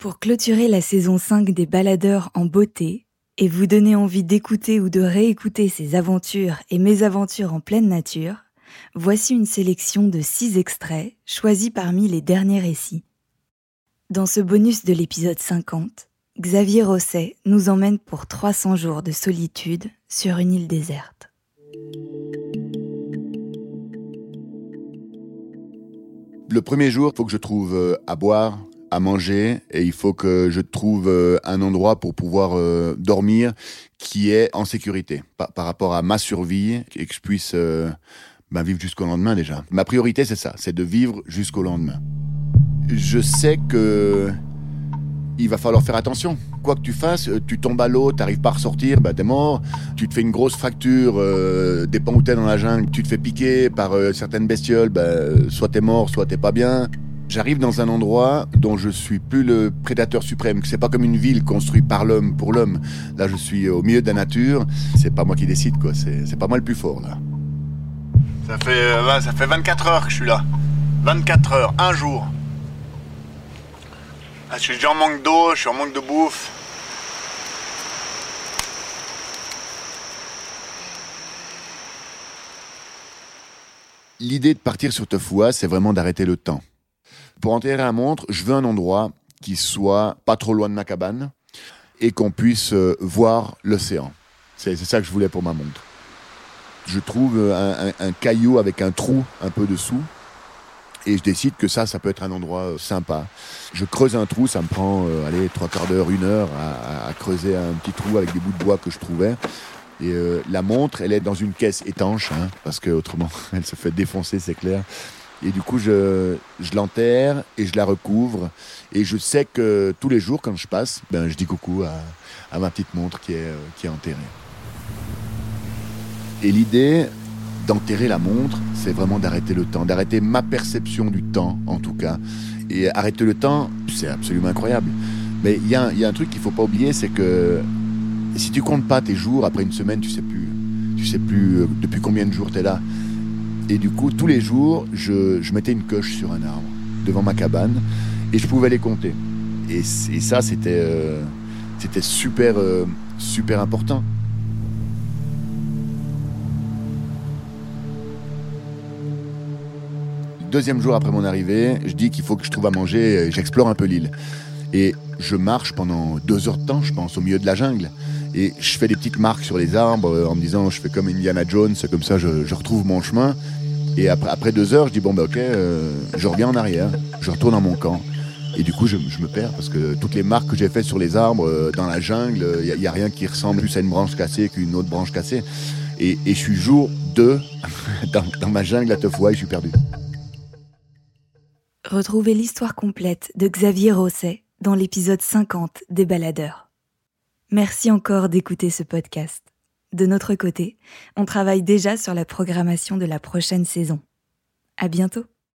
Pour clôturer la saison 5 des baladeurs en beauté et vous donner envie d'écouter ou de réécouter ces aventures et mésaventures en pleine nature, voici une sélection de 6 extraits choisis parmi les derniers récits. Dans ce bonus de l'épisode 50, Xavier Rosset nous emmène pour 300 jours de solitude sur une île déserte. Le premier jour, il faut que je trouve euh, à boire, à manger et il faut que je trouve euh, un endroit pour pouvoir euh, dormir qui est en sécurité par, rapport à ma survie et que je puisse ben, vivre jusqu'au lendemain déjà. Ma priorité c'est ça, c'est de vivre jusqu'au lendemain. Je sais que il va falloir faire attention. Quoi que tu fasses, tu tombes à l'eau, tu n'arrives pas à ressortir, bah t'es mort. Tu te fais une grosse fracture, euh, dépend où t'es dans la jungle, tu te fais piquer par certaines bestioles, bah, soit t'es mort, soit t'es pas bien. J'arrive dans un endroit dont je suis plus le prédateur suprême. C'est pas comme une ville construite par l'homme pour l'homme. Là, je suis au milieu de la nature. C'est pas moi qui décide, quoi. C'est pas moi le plus fort, là. Ça fait, euh, ça fait 24 heures que je suis là. 24 heures, un jour. Ah, je suis en manque d'eau, je suis en manque de bouffe. L'idée de partir sur Tofua, c'est vraiment d'arrêter le temps. Pour enterrer un montre, je veux un endroit qui soit pas trop loin de ma cabane et qu'on puisse euh, voir l'océan. C'est ça que je voulais pour ma montre. Je trouve un, caillou avec un trou un peu dessous et je décide que ça, ça peut être un endroit euh, sympa. Je creuse un trou, ça me prend, euh, allez, trois quarts d'heure, une heure à, creuser un petit trou avec des bouts de bois que je trouvais. Et la montre, elle est dans une caisse étanche, hein, parce que autrement, elle se fait défoncer, c'est clair. Et du coup, je, je l'enterre et je la recouvre. Et je sais que tous les jours, quand je passe, ben, je dis coucou à, ma petite montre qui est, euh, qui est enterrée. Et l'idée d'enterrer la montre, c'est vraiment d'arrêter le temps, d'arrêter ma perception du temps, en tout cas. Et arrêter le temps, c'est absolument incroyable. Mais il y, a un truc qu'il faut pas oublier, c'est que si tu comptes pas tes jours, après une semaine, tu sais plus, tu sais plus euh, depuis combien de jours tu es là. Et du coup, tous les jours, je, mettais une coche sur un arbre devant ma cabane et je pouvais les compter. Et, ça, c'était euh, c'était super, euh, super important. Deuxième jour après mon arrivée, je dis qu'il faut que je trouve à manger, j'explore un peu l'île. Et je marche pendant deux heures de temps, je pense, au milieu de la jungle. Et je fais des petites marques sur les arbres en me disant, je fais comme Indiana Jones, comme ça je retrouve mon chemin. Et après, deux heures, je dis bon bah ok, euh, je reviens en arrière, je retourne à mon camp. Et du coup, je, me perds parce que toutes les marques que j'ai faites sur les arbres, euh, dans la jungle, il n'y a, rien qui ressemble plus à une branche cassée qu'une autre branche cassée. Et, je suis jour 2 dans, ma jungle à Teufouaille, je suis perdu. Retrouvez l'histoire complète de Xavier Rosset dans l'épisode 50 des Baladeurs. Merci encore d'écouter ce podcast. De notre côté, on travaille déjà sur la programmation de la prochaine saison. À bientôt!